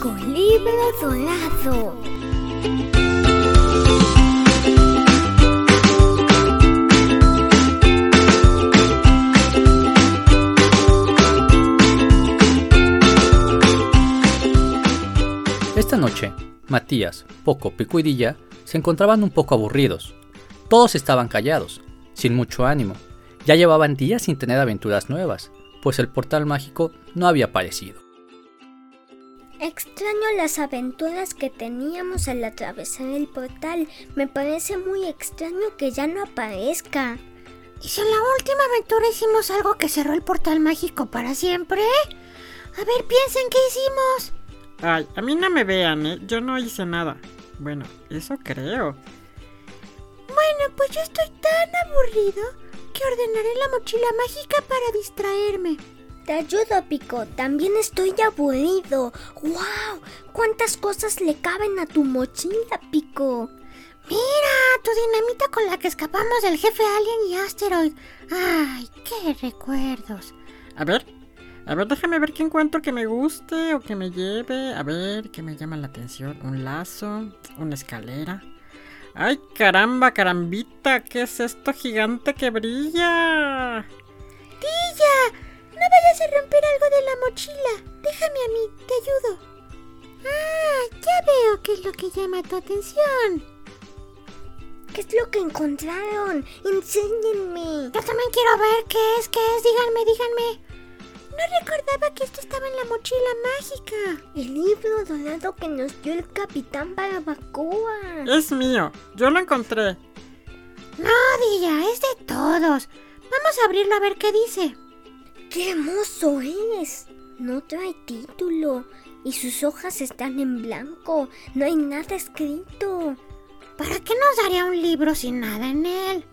mágico libro dorado. Esta noche, Matías, Poco, Pico y Dilla se encontraban un poco aburridos. Todos estaban callados, sin mucho ánimo. Ya llevaban días sin tener aventuras nuevas, pues el portal mágico no había aparecido. Extraño las aventuras que teníamos al atravesar el portal. Me parece muy extraño que ya no aparezca. ¿Y si en la última aventura hicimos algo que cerró el portal mágico para siempre? A ver, piensen qué hicimos. Ay, a mí no me vean, ¿eh? Yo no hice nada. Bueno, eso creo. Bueno, pues yo estoy tan aburrido que ordenaré la mochila mágica para distraerme. Te ayudo, Pico. También estoy aburrido. ¡Wow! ¿Cuántas cosas le caben a tu mochila, Pico? Mira, tu dinamita con la que escapamos del jefe Alien y Asteroid. ¡Ay, qué recuerdos! A ver, a ver, déjame ver qué encuentro que me guste o que me lleve. A ver, qué me llama la atención. Un lazo, una escalera. ¡Ay, caramba, carambita! ¿Qué es esto gigante que brilla? ¡Tilla! No vayas a romper algo de la mochila. Déjame a mí, te ayudo. Ah, ya veo qué es lo que llama tu atención. ¿Qué es lo que encontraron? Enséñenme. Yo también quiero ver qué es, qué es. Díganme, díganme. No recordaba que esto estaba en la mochila mágica. El libro dorado que nos dio el capitán Barbacoa. Es mío, yo lo encontré. No, Dilla, es de todos. Vamos a abrirlo a ver qué dice. ¡Qué hermoso es! No trae título y sus hojas están en blanco. No hay nada escrito. ¿Para qué nos daría un libro sin nada en él?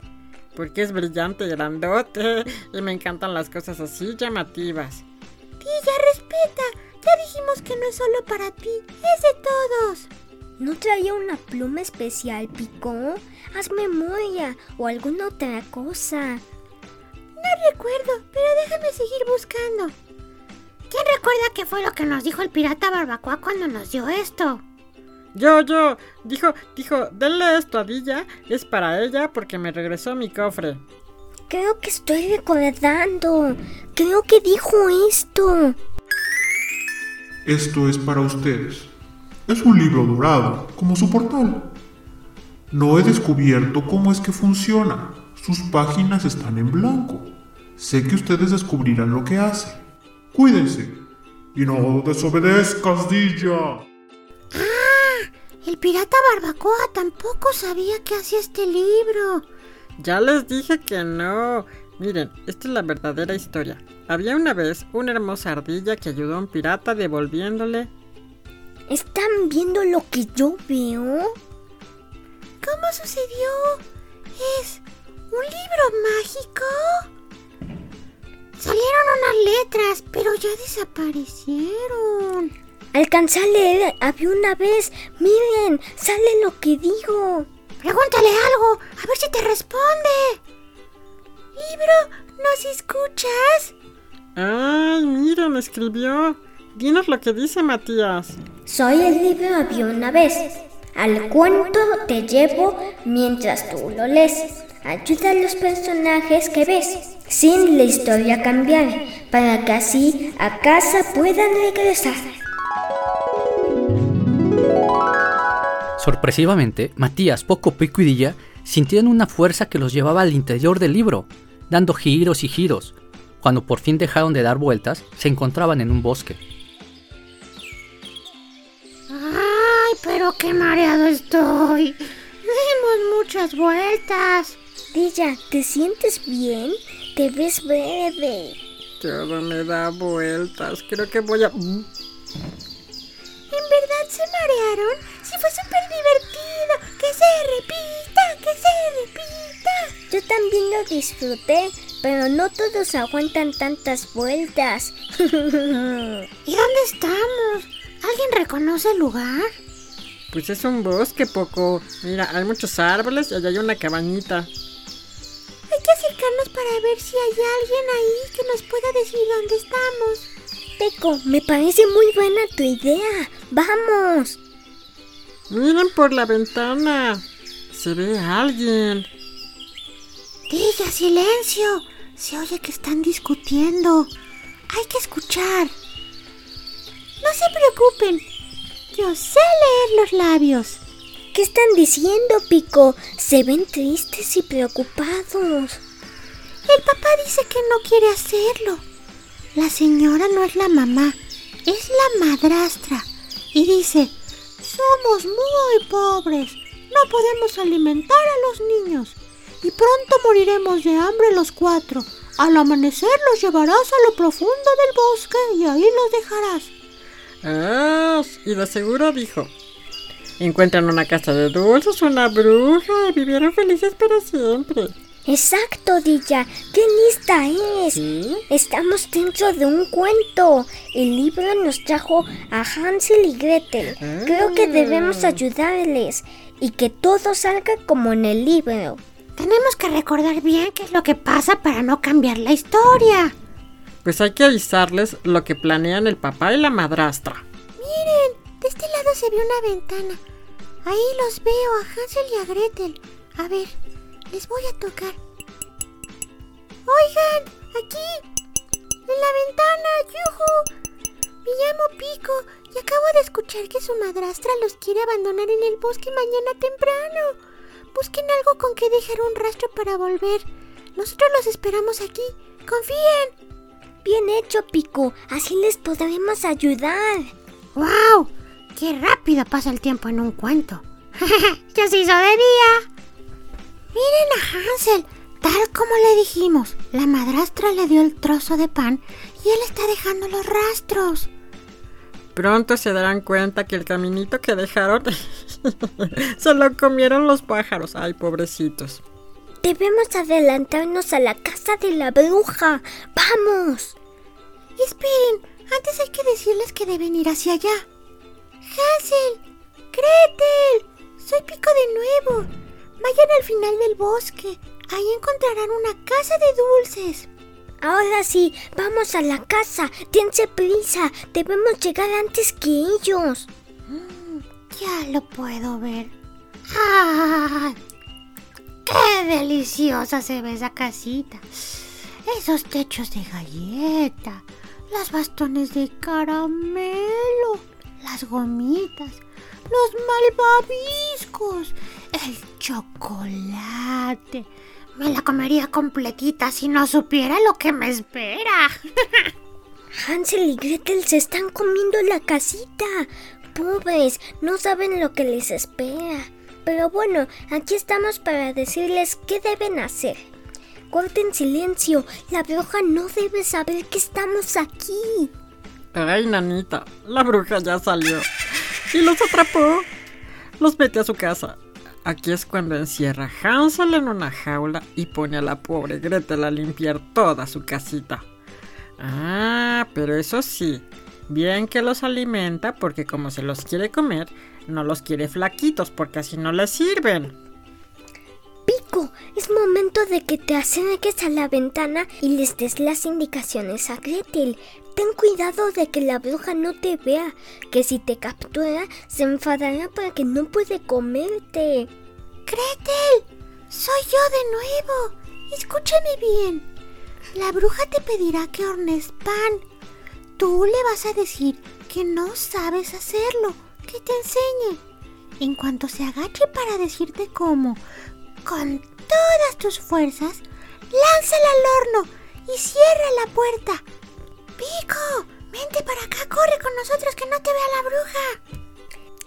Porque es brillante y grandote y me encantan las cosas así llamativas. Tía, respeta. Ya dijimos que no es solo para ti, es de todos. ¿No traía una pluma especial, Pico? Haz memoria o alguna otra cosa. No recuerdo, pero déjame seguir buscando. ¿Quién recuerda qué fue lo que nos dijo el pirata barbacoa cuando nos dio esto? Yo, yo. Dijo, dijo, denle esto a Dilla. Es para ella porque me regresó mi cofre. Creo que estoy recordando. Creo que dijo esto. Esto es para ustedes. Es un libro dorado, como su portal. No he descubierto cómo es que funciona. Sus páginas están en blanco. Sé que ustedes descubrirán lo que hace. Cuídense. Y no desobedezcas, Dilla. El pirata barbacoa tampoco sabía que hacía este libro. Ya les dije que no. Miren, esta es la verdadera historia. Había una vez una hermosa ardilla que ayudó a un pirata devolviéndole... ¿Están viendo lo que yo veo? ¿Cómo sucedió? ¿Es un libro mágico? Salieron unas letras, pero ya desaparecieron. Alcancé a leer, había una vez. Miren, sale lo que digo. Pregúntale algo, a ver si te responde. Libro, ¿nos escuchas? Ay, mira, me escribió. Dinos lo que dice Matías. Soy el libro había una vez. Al cuento te llevo mientras tú lo lees. Ayuda a los personajes que ves, sin la historia cambiar, para que así a casa puedan regresar. Sorpresivamente, Matías, Poco, Pico y Dilla sintieron una fuerza que los llevaba al interior del libro, dando giros y giros. Cuando por fin dejaron de dar vueltas, se encontraban en un bosque. ¡Ay, pero qué mareado estoy! Dimos muchas vueltas. Dilla, ¿te sientes bien? Te ves breve. Todo me da vueltas. Creo que voy a... ¿En verdad se marearon? Sí, fue súper divertido. Que se repita, que se repita. Yo también lo disfruté, pero no todos aguantan tantas vueltas. ¿Y dónde estamos? ¿Alguien reconoce el lugar? Pues es un bosque poco. Mira, hay muchos árboles y allá hay una cabañita. Acercarnos para ver si hay alguien ahí que nos pueda decir dónde estamos. Peco, me parece muy buena tu idea. Vamos. Miren por la ventana. Se ve alguien. Diga, silencio. Se oye que están discutiendo. Hay que escuchar. No se preocupen. Yo sé leer los labios. ¿Qué están diciendo, Pico? Se ven tristes y preocupados. El papá dice que no quiere hacerlo. La señora no es la mamá, es la madrastra. Y dice, somos muy pobres, no podemos alimentar a los niños. Y pronto moriremos de hambre los cuatro. Al amanecer los llevarás a lo profundo del bosque y ahí los dejarás. Ah, y de seguro dijo. Encuentran una casa de dulces, una bruja y vivieron felices para siempre. Exacto, Dilla. ¡Qué lista es! ¿Sí? Estamos dentro de un cuento. El libro nos trajo a Hansel y Gretel. Creo que debemos ayudarles y que todo salga como en el libro. Tenemos que recordar bien qué es lo que pasa para no cambiar la historia. Pues hay que avisarles lo que planean el papá y la madrastra. Miren, de este lado se ve una ventana. Ahí los veo a Hansel y a Gretel. A ver, les voy a tocar. Oigan, aquí, en la ventana, yuju. Me llamo Pico y acabo de escuchar que su madrastra los quiere abandonar en el bosque mañana temprano. Busquen algo con que dejar un rastro para volver. Nosotros los esperamos aquí. Confíen. Bien hecho, Pico. Así les podremos ayudar. ¡Wow! ¡Qué rápido pasa el tiempo en un cuento! ¡Ya se hizo de día! Miren a Hansel, tal como le dijimos. La madrastra le dio el trozo de pan y él está dejando los rastros. Pronto se darán cuenta que el caminito que dejaron se lo comieron los pájaros. Ay, pobrecitos. Debemos adelantarnos a la casa de la bruja. ¡Vamos! Esperen, antes hay que decirles que deben ir hacia allá. Hansel, Gretel, soy Pico de nuevo. Vayan al final del bosque. Ahí encontrarán una casa de dulces. Ahora sí, vamos a la casa. Dense prisa. Debemos llegar antes que ellos. Ya lo puedo ver. ¡Ah! ¡Qué deliciosa se ve esa casita! Esos techos de galleta, los bastones de caramelo, las gomitas, los malvaviscos, el chocolate. Me la comería completita si no supiera lo que me espera. Hansel y Gretel se están comiendo la casita. Pobres, no saben lo que les espera. Pero bueno, aquí estamos para decirles qué deben hacer. Corten silencio, la bruja no debe saber que estamos aquí. Ay, nanita, la bruja ya salió. Y los atrapó. Los mete a su casa. Aquí es cuando encierra a Hansel en una jaula y pone a la pobre Gretel a limpiar toda su casita. Ah, pero eso sí, bien que los alimenta porque como se los quiere comer, no los quiere flaquitos porque así no les sirven. Pico, es momento de que te acerques a la ventana y les des las indicaciones a Gretel. Ten cuidado de que la bruja no te vea, que si te captura se enfadará porque no puede comerte. Gretel, soy yo de nuevo. Escúchame bien. La bruja te pedirá que hornes pan. Tú le vas a decir que no sabes hacerlo, que te enseñe. En cuanto se agache para decirte cómo, con todas tus fuerzas, lánzala al horno y cierra la puerta. Pico, vente para acá, corre con nosotros que no te vea la bruja.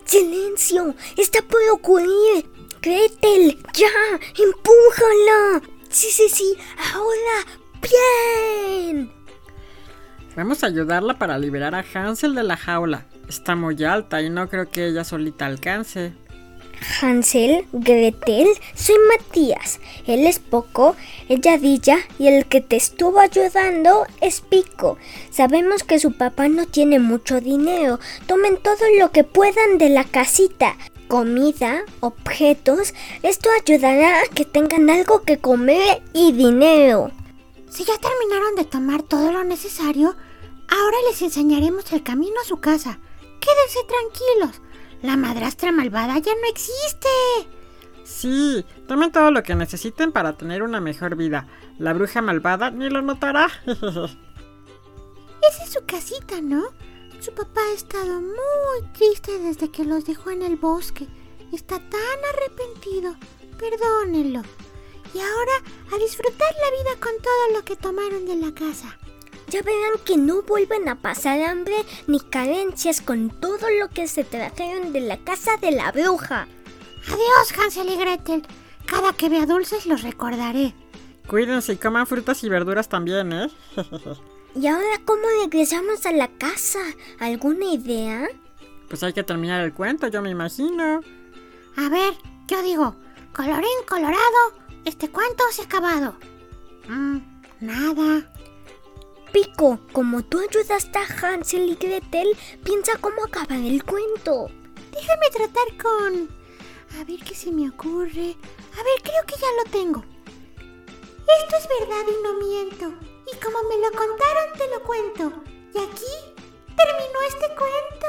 ¡Silencio! ¡Está por ocurrir! ¡Gretel! ¡Ya! ¡Empújala! Sí, sí, sí. Ahora. ¡Bien! Vamos a ayudarla para liberar a Hansel de la jaula. Está muy alta y no creo que ella solita alcance. Hansel, Gretel, soy Matías. Él es Poco, ella Dilla y el que te estuvo ayudando es Pico. Sabemos que su papá no tiene mucho dinero. Tomen todo lo que puedan de la casita. Comida, objetos. Esto ayudará a que tengan algo que comer y dinero. Si ya terminaron de tomar todo lo necesario, Ahora les enseñaremos el camino a su casa. Quédense tranquilos. La madrastra malvada ya no existe. Sí, tomen todo lo que necesiten para tener una mejor vida. La bruja malvada ni lo notará. Esa es su casita, ¿no? Su papá ha estado muy triste desde que los dejó en el bosque. Está tan arrepentido. Perdónenlo. Y ahora a disfrutar la vida con todo lo que tomaron de la casa. Ya verán que no vuelven a pasar hambre ni carencias con todo lo que se trajeron de la casa de la bruja. Adiós, Hansel y Gretel. Cada que vea dulces los recordaré. Cuídense y coman frutas y verduras también, ¿eh? ¿Y ahora cómo regresamos a la casa? ¿Alguna idea? Pues hay que terminar el cuento, yo me imagino. A ver, yo digo, colorín colorado, este cuento se ha acabado. Mm, nada. Pico, como tú ayudaste a Hansel y Gretel, piensa cómo acabar el cuento. Déjame tratar con... A ver qué se me ocurre. A ver, creo que ya lo tengo. Esto es verdad y no miento. Y como me lo contaron, te lo cuento. Y aquí terminó este cuento.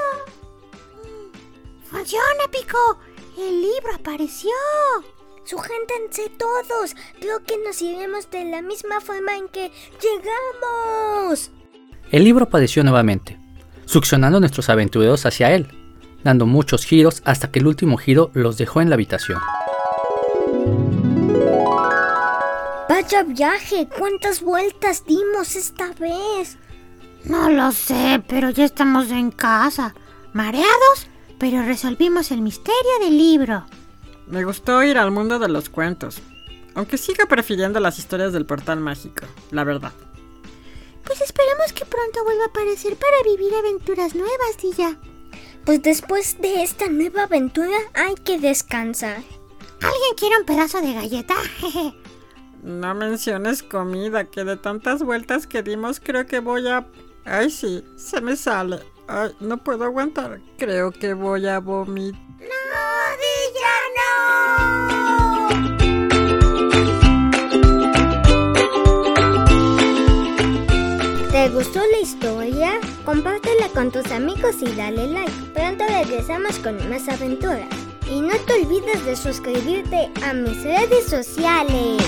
Mm, Funciona, Pico. El libro apareció. Sujéntense todos. Creo que nos iremos de la misma forma en que llegamos. El libro apareció nuevamente, succionando a nuestros aventureros hacia él, dando muchos giros hasta que el último giro los dejó en la habitación. Vaya viaje, ¿cuántas vueltas dimos esta vez? No lo sé, pero ya estamos en casa. Mareados, pero resolvimos el misterio del libro. Me gustó ir al mundo de los cuentos. Aunque sigo prefiriendo las historias del portal mágico, la verdad. Pues esperemos que pronto vuelva a aparecer para vivir aventuras nuevas, Dilla. Pues después de esta nueva aventura hay que descansar. ¿Alguien quiere un pedazo de galleta? No menciones comida, que de tantas vueltas que dimos creo que voy a... Ay, sí, se me sale. Ay, no puedo aguantar. Creo que voy a vomitar. Gustó la historia? Compártela con tus amigos y dale like. Pronto regresamos con más aventuras. Y no te olvides de suscribirte a mis redes sociales.